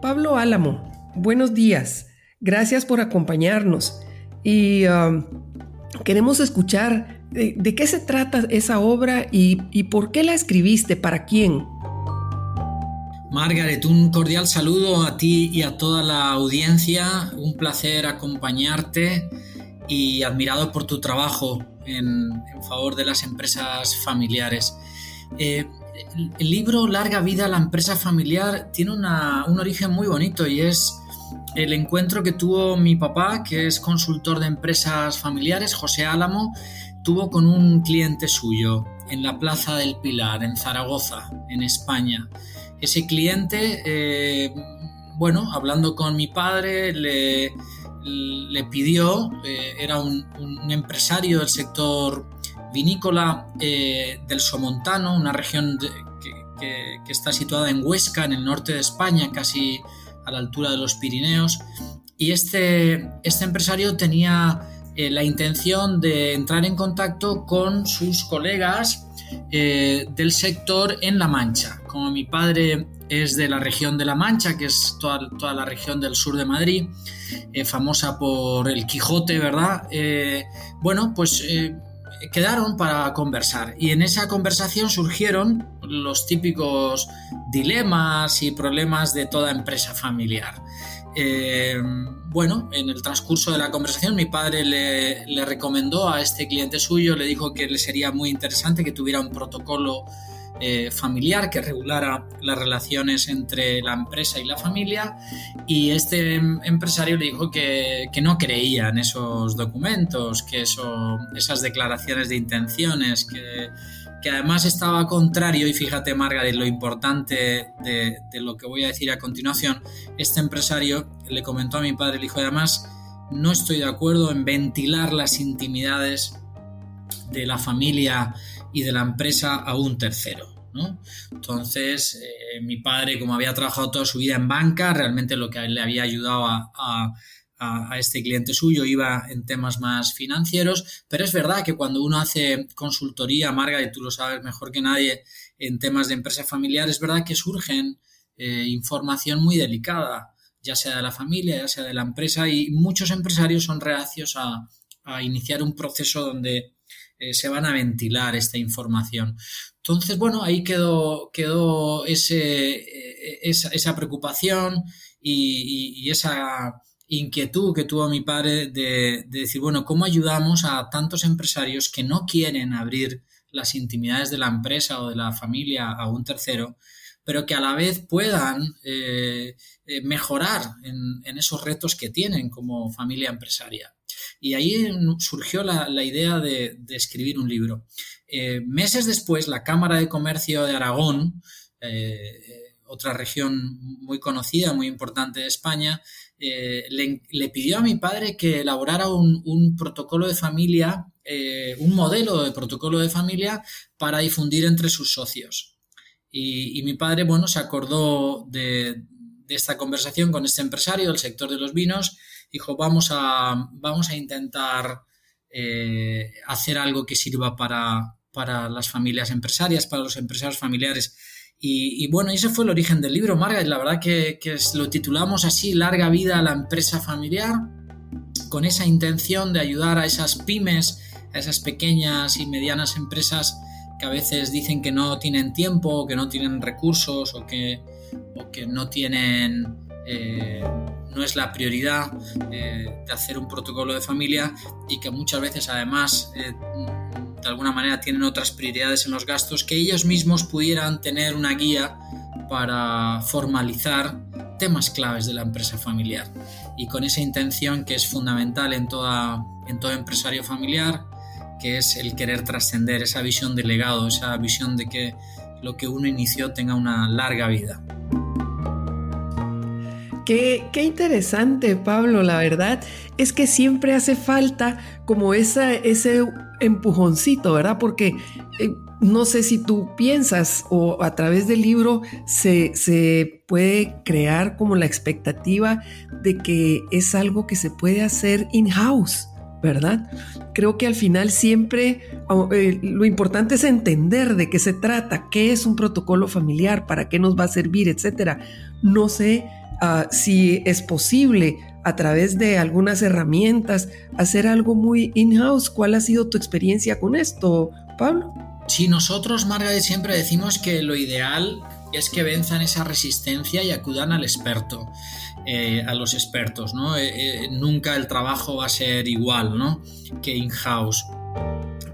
Pablo Álamo, buenos días. Gracias por acompañarnos. Y um, queremos escuchar de, qué se trata esa obra y, y por qué la escribiste, para quién. Margaret, un cordial saludo a ti y a toda la audiencia. Un placer acompañarte y admirado por tu trabajo en, favor de las empresas familiares. Eh, el libro Larga vida a la empresa familiar tiene un origen muy bonito y es el encuentro que tuvo mi papá, que es consultor de empresas familiares, José Álamo, tuvo con un cliente suyo en la Plaza del Pilar, en Zaragoza, en España. Ese cliente, eh, bueno, hablando con mi padre, le, le pidió, eh, era un, empresario del sector vinícola eh, del Somontano, una región que, está situada en Huesca, en el norte de España, casi a la altura de los Pirineos. Y este, este empresario tenía eh, la intención de entrar en contacto con sus colegas del sector en La Mancha. Como mi padre es de la región de La Mancha, que es toda, toda la región del sur de Madrid, eh, famosa por el Quijote, ¿verdad? Eh, bueno, pues eh, quedaron para conversar y en esa conversación surgieron los típicos dilemas y problemas de toda empresa familiar. bueno, en el transcurso de la conversación mi padre le, le recomendó a este cliente suyo, le dijo que le sería muy interesante que tuviera un protocolo eh, familiar que regulara las relaciones entre la empresa y la familia y este em, empresario le dijo que, no creía en esos documentos, que esas declaraciones de intenciones, que, además estaba contrario, y fíjate Margaret, lo importante de, de, lo que voy a decir a continuación, este empresario le comentó a mi padre, le dijo además, no estoy de acuerdo en ventilar las intimidades de la familia y de la empresa a un tercero. ¿no? Entonces, eh, mi padre, como había trabajado toda su vida en banca, realmente lo que le había ayudado a, este cliente suyo iba en temas más financieros, pero es verdad que cuando uno hace consultoría, Marga, y tú lo sabes mejor que nadie, en temas de empresa familiar, es verdad que surgen eh, información muy delicada, ya sea de la familia, ya sea de la empresa, y muchos empresarios son reacios a iniciar un proceso donde eh, se van a ventilar esta información. Entonces, bueno, ahí quedó, quedó ese, eh, esa, preocupación y, esa inquietud que tuvo mi padre de, decir, bueno, ¿cómo ayudamos a tantos empresarios que no quieren abrir las intimidades de la empresa o de la familia a un tercero, pero que a la vez puedan eh, mejorar en, esos retos que tienen como familia empresaria. Y ahí surgió la, idea de, escribir un libro. Eh, meses después, la Cámara de Comercio de Aragón, eh, otra región muy conocida, muy importante de España, eh, le, pidió a mi padre que elaborara un, protocolo de familia, un modelo de protocolo de familia para difundir entre sus socios. Y, mi padre, bueno, se acordó de, de esta conversación con este empresario del sector de los vinos dijo, vamos a, vamos a intentar eh, hacer algo que sirva para, para, las familias empresarias, para los empresarios familiares. Y, bueno, ese fue el origen del libro, Margaret. La verdad que, que lo titulamos así, Larga vida a la empresa familiar, con esa intención de ayudar a esas pymes, a esas pequeñas y medianas empresas que a veces dicen que no tienen tiempo, que no tienen recursos o que, o que no tienen eh, no es la prioridad eh, de hacer un protocolo de familia y que muchas veces además eh, de alguna manera tienen otras prioridades en los gastos, que ellos mismos pudieran tener una guía para formalizar temas claves de la empresa familiar. Y con esa intención que es fundamental en, toda, en todo empresario familiar, que es el querer trascender esa visión de legado, esa visión de que lo que uno inició tenga una larga vida. Qué, interesante, Pablo, la verdad es que siempre hace falta como esa, ese empujoncito, ¿verdad? Porque eh, no sé si tú piensas o a través del libro se, se, puede crear como la expectativa de que es algo que se puede hacer in-house, ¿verdad? Creo que al final siempre eh, lo importante es entender de qué se trata, qué es un protocolo familiar, para qué nos va a servir, etcétera. No sé ah, si es posible a través de algunas herramientas hacer algo muy in-house. ¿Cuál ha sido tu experiencia con esto, Pablo? Sí, nosotros, Margaret, siempre decimos que lo ideal es que venzan esa resistencia y acudan al experto, eh, a los expertos, ¿no? Eh, eh, nunca el trabajo va a ser igual, ¿no? Que in-house.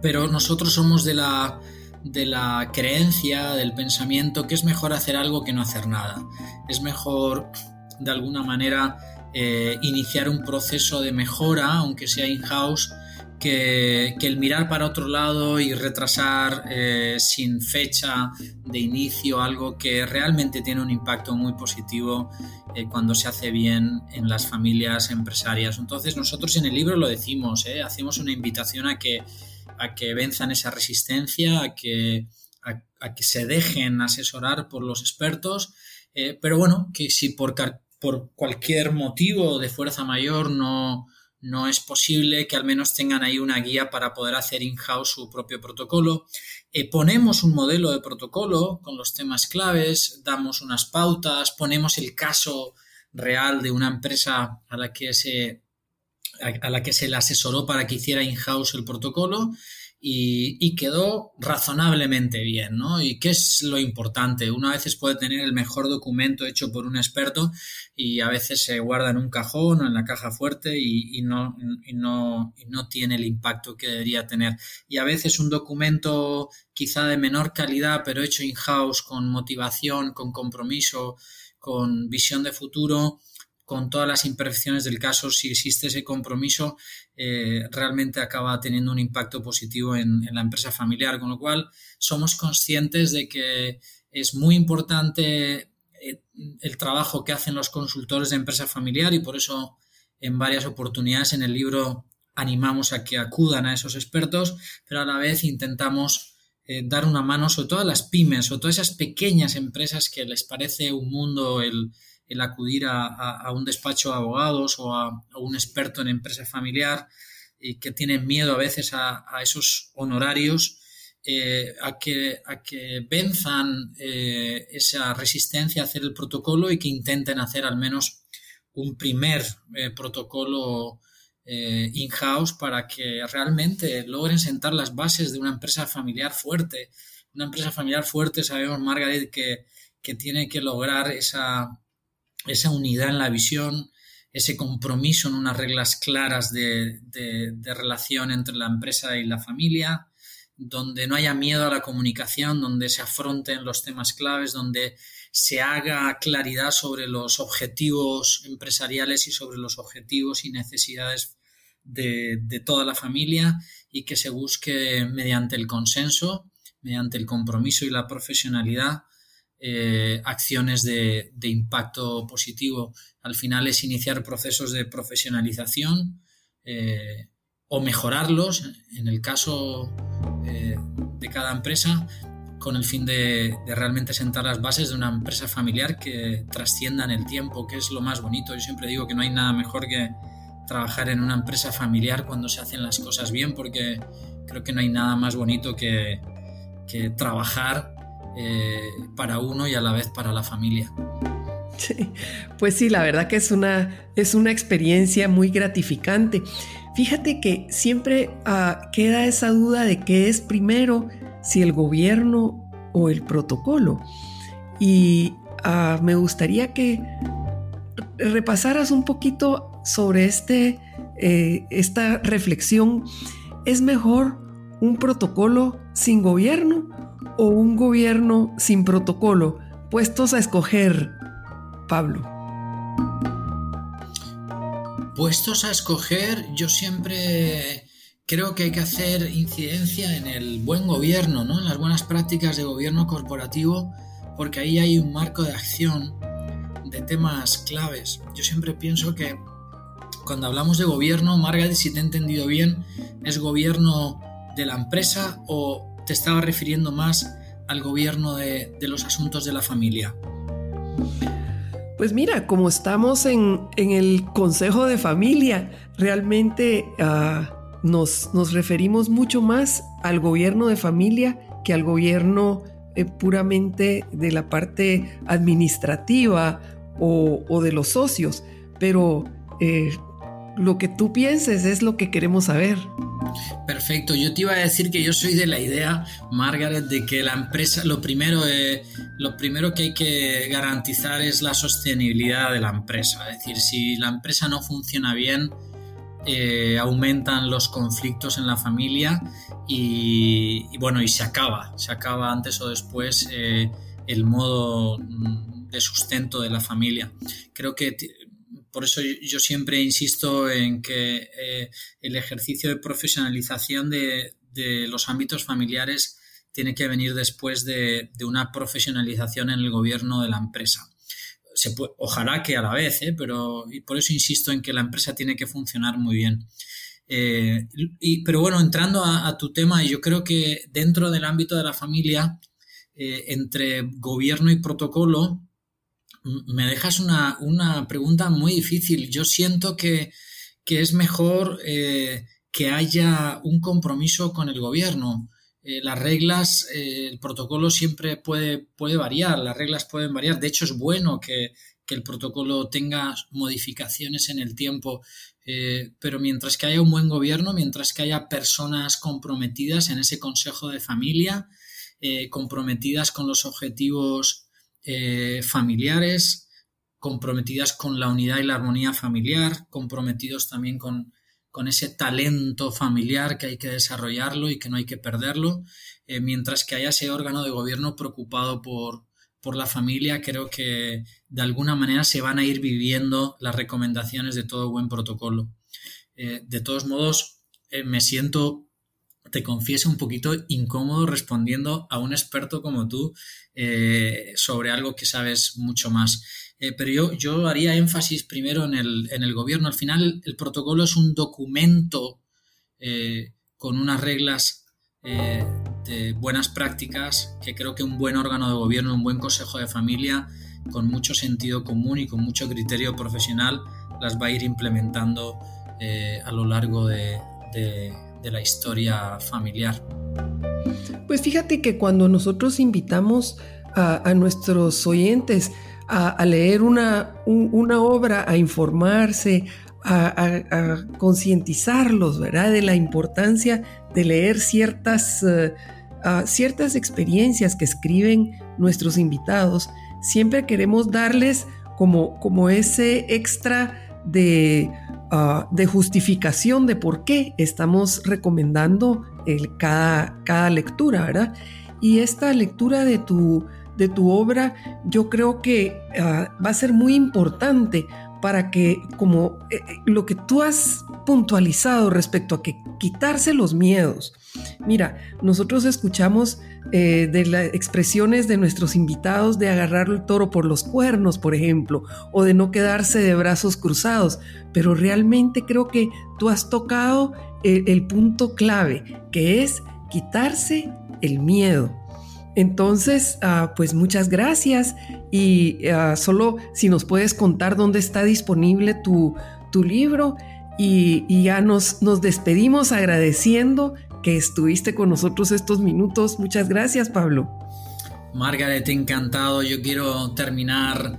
Pero nosotros somos de la, de la creencia, del pensamiento que es mejor hacer algo que no hacer nada. Es mejor, de alguna manera, iniciar un proceso de mejora, aunque sea in-house, que, el mirar para otro lado y retrasar eh, sin fecha de inicio algo que realmente tiene un impacto muy positivo eh, cuando se hace bien en las familias empresarias. Entonces nosotros en el libro lo decimos, eh, hacemos una invitación a que, a que venzan esa resistencia, a que, a, que se dejen asesorar por los expertos, pero bueno, que si por, por cualquier motivo de fuerza mayor no no es posible que al menos tengan ahí una guía para poder hacer in-house su propio protocolo. Eh, ponemos un modelo de protocolo con los temas claves, damos unas pautas, ponemos el caso real de una empresa a la que se, a la que se le asesoró para que hiciera in-house el protocolo y, quedó razonablemente bien, ¿no? ¿Y qué es lo importante? Uno a veces puede tener el mejor documento hecho por un experto y a veces se guarda en un cajón o en la caja fuerte y, no, no, no tiene el impacto que debería tener. Y a veces un documento quizá de menor calidad, pero hecho in-house, con motivación, con compromiso, con visión de futuro, con todas las imperfecciones del caso, si existe ese compromiso, eh, realmente acaba teniendo un impacto positivo en, la empresa familiar. Con lo cual, somos conscientes de que es muy importante eh, el trabajo que hacen los consultores de empresa familiar y por eso en varias oportunidades en el libro animamos a que acudan a esos expertos, pero a la vez intentamos eh, dar una mano sobre todo a las pymes o todas esas pequeñas empresas que les parece un mundo el, el acudir a, un despacho de abogados o a, un experto en empresa familiar y que tienen miedo a veces a, esos honorarios, eh, a, que, a que venzan eh, esa resistencia a hacer el protocolo y que intenten hacer al menos un primer eh, protocolo in-house para que realmente logren sentar las bases de una empresa familiar fuerte. Una empresa familiar fuerte, sabemos, Margaret, que, que tiene que lograr esa, esa unidad en la visión, ese compromiso en unas reglas claras de, relación entre la empresa y la familia, donde no haya miedo a la comunicación, donde se afronten los temas claves, donde se haga claridad sobre los objetivos empresariales y sobre los objetivos y necesidades de, toda la familia y que se busque mediante el consenso, mediante el compromiso y la profesionalidad, eh, acciones de, impacto positivo. Al final es iniciar procesos de profesionalización eh, o mejorarlos, en el caso eh, de cada empresa, con el fin de, realmente sentar las bases de una empresa familiar que trascienda en el tiempo, que es lo más bonito. Yo siempre digo que no hay nada mejor que trabajar en una empresa familiar cuando se hacen las cosas bien, porque creo que no hay nada más bonito que, que trabajar eh, para uno y a la vez para la familia. Pues sí, la verdad que es una, es una experiencia muy gratificante. Fíjate que siempre ah, queda esa duda de qué es primero, si el gobierno o el protocolo. Y ah, me gustaría que repasaras un poquito sobre este, eh, esta reflexión. ¿Es mejor un protocolo sin gobierno o un gobierno sin protocolo, puestos a escoger, Pablo? Puestos a escoger, yo siempre creo que hay que hacer incidencia en el buen gobierno, ¿no? en las buenas prácticas de gobierno corporativo, porque ahí hay un marco de acción de temas claves. Yo siempre pienso que cuando hablamos de gobierno, Margaret, si te he entendido bien, es gobierno de la empresa o te estaba refiriendo más al gobierno de, los asuntos de la familia? Pues mira, como estamos en, el Consejo de Familia, realmente ah, nos, nos, referimos mucho más al gobierno de familia que al gobierno eh, puramente de la parte administrativa o, de los socios, pero eh, lo que tú pienses es lo que queremos saber. Perfecto, yo te iba a decir que yo soy de la idea, Margaret, de que la empresa, lo primero, eh, lo primero que hay que garantizar es la sostenibilidad de la empresa. Es decir, si la empresa no funciona bien, eh, aumentan los conflictos en la familia y, bueno, y se acaba, se acaba antes o después eh, el modo mm, de sustento de la familia. Creo que por eso yo siempre insisto en que eh, el ejercicio de profesionalización de, los ámbitos familiares tiene que venir después de, una profesionalización en el gobierno de la empresa. Ojalá que a la vez, ¿eh? pero y por eso insisto en que la empresa tiene que funcionar muy bien. Eh, pero bueno, entrando a, tu tema, yo creo que dentro del ámbito de la familia, entre gobierno y protocolo, me dejas una, pregunta muy difícil. Yo siento que, es mejor eh, que haya un compromiso con el gobierno. Eh, las reglas, eh, el protocolo siempre puede, puede variar, las reglas pueden variar. De hecho, es bueno que, el protocolo tenga modificaciones en el tiempo, pero mientras que haya un buen gobierno, mientras que haya personas comprometidas en ese consejo de familia, comprometidas con los objetivos eh, familiares, comprometidas con la unidad y la armonía familiar, comprometidos también con, con ese talento familiar que hay que desarrollarlo y que no hay que perderlo, eh, mientras que haya ese órgano de gobierno preocupado por, por la familia, creo que de alguna manera se van a ir viviendo las recomendaciones de todo buen protocolo. Eh, de todos modos, me siento te confieso, un poquito incómodo respondiendo a un experto como tú eh, sobre algo que sabes mucho más. Eh, pero yo, yo haría énfasis primero en el, en el gobierno. Al final, el protocolo es un documento eh, con unas reglas de buenas prácticas que creo que un buen órgano de gobierno, un buen consejo de familia, con mucho sentido común y con mucho criterio profesional, las va a ir implementando a lo largo de la historia familiar. Pues fíjate que cuando nosotros invitamos a, nuestros oyentes a, leer una, una, obra, a informarse, a, concientizarlos. De la importancia de leer ciertas, eh, ciertas experiencias que escriben nuestros invitados, siempre queremos darles como, como ese extra de Ah, de justificación de por qué estamos recomendando el, cada, cada lectura, ¿verdad? Y esta lectura de tu, de tu obra yo creo que ah, va a ser muy importante para que como eh, eh, lo que tú has puntualizado respecto a que quitarse los miedos. Mira, nosotros escuchamos eh, de las expresiones de nuestros invitados de agarrar el toro por los cuernos, por ejemplo, o de no quedarse de brazos cruzados, pero realmente creo que tú has tocado el, punto clave, que es quitarse el miedo. Entonces, ah, pues muchas gracias y ah, solo si nos puedes contar dónde está disponible tu, tu libro y, y, ya nos, nos despedimos agradeciendo que estuviste con nosotros estos minutos. Muchas gracias, Pablo. Margaret, encantado. Yo quiero terminar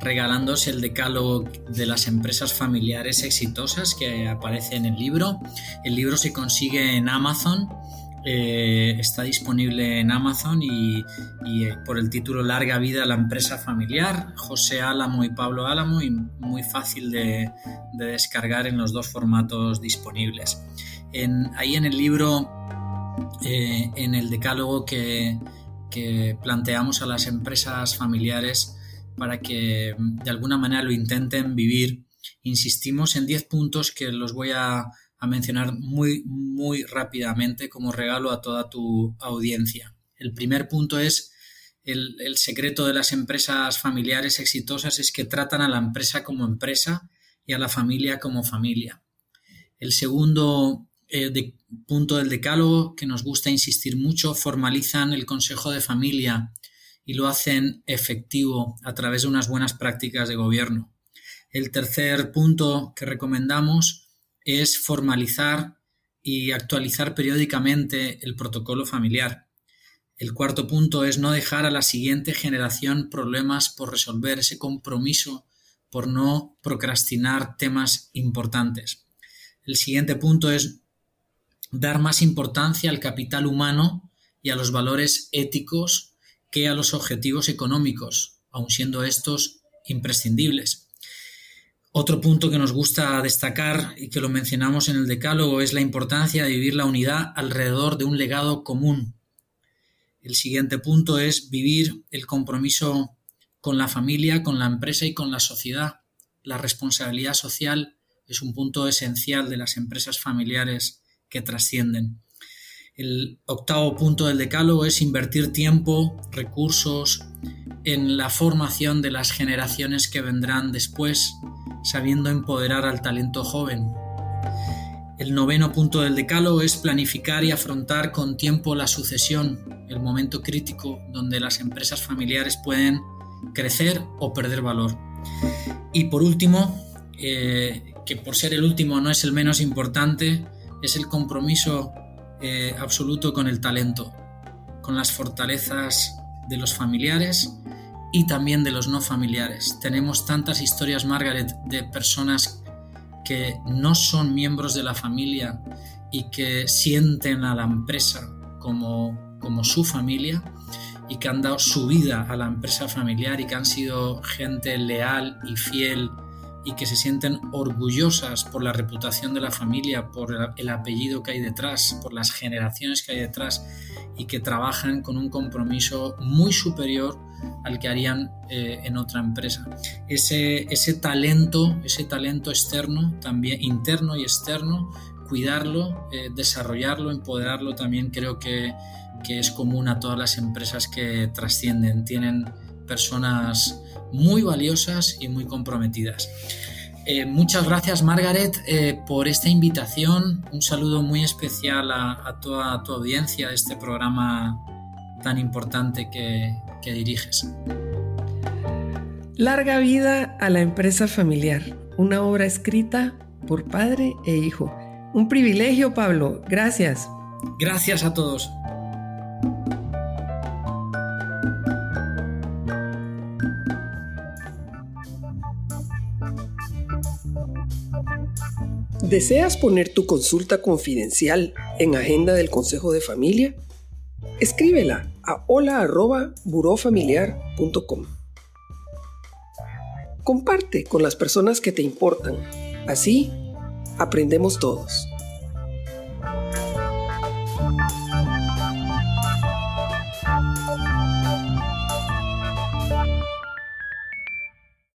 regalándose el decálogo de las empresas familiares exitosas que aparece en el libro. El libro se consigue en Amazon. Eh, está disponible en Amazon y, eh, por el título Larga vida la empresa familiar, José Álamo y Pablo Álamo y muy fácil de, de descargar en los dos formatos disponibles. Ahí en el libro, eh, en el decálogo que, planteamos a las empresas familiares para que de alguna manera lo intenten vivir, insistimos en 10 puntos que los voy a, mencionar muy, muy rápidamente como regalo a toda tu audiencia. El primer punto es el, secreto de las empresas familiares exitosas es que tratan a la empresa como empresa y a la familia como familia. El segundo eh, punto del decálogo que nos gusta insistir mucho, formalizan el Consejo de Familia y lo hacen efectivo a través de unas buenas prácticas de gobierno. El tercer punto que recomendamos es formalizar y actualizar periódicamente el protocolo familiar. El cuarto punto es no dejar a la siguiente generación problemas por resolver, ese compromiso por no procrastinar temas importantes. El siguiente punto es dar más importancia al capital humano y a los valores éticos que a los objetivos económicos, aun siendo estos imprescindibles. Otro punto que nos gusta destacar y que lo mencionamos en el decálogo es la importancia de vivir la unidad alrededor de un legado común, el siguiente punto es vivir el compromiso con la familia, con la empresa y con la sociedad. La responsabilidad social es un punto esencial de las empresas familiares que trascienden. El octavo punto del decálogo es invertir tiempo, recursos en la formación de las generaciones que vendrán después, sabiendo empoderar al talento joven. El noveno punto del decálogo es planificar y afrontar con tiempo la sucesión, el momento crítico donde las empresas familiares pueden crecer o perder valor. Y por último, eh, que por ser el último no es el menos importante, es el compromiso eh, absoluto con el talento, con las fortalezas de los familiares y también de los no familiares. Tenemos tantas historias, Margaret, de personas que no son miembros de la familia y que sienten a la empresa como como su familia y que han dado su vida a la empresa familiar y que han sido gente leal y fiel y que se sienten orgullosas por la reputación de la familia, por el apellido que hay detrás, por las generaciones que hay detrás y que trabajan con un compromiso muy superior al que harían eh, en otra empresa. Ese, ese talento, ese talento externo, también interno y externo, cuidarlo, eh, desarrollarlo, empoderarlo, también creo que que es común a todas las empresas que trascienden. Tienen personas muy valiosas y muy comprometidas. Eh, muchas gracias Margaret eh, por esta invitación. Un saludo muy especial a, toda tu audiencia de este programa tan importante que, que diriges. Larga vida a la empresa familiar. Una obra escrita por padre e hijo. Un privilegio, Pablo. Gracias. Gracias a todos. ¿Deseas poner tu consulta confidencial en agenda del Consejo de Familia? Escríbela a hola@burofamiliar.com. Comparte con las personas que te importan. Así aprendemos todos.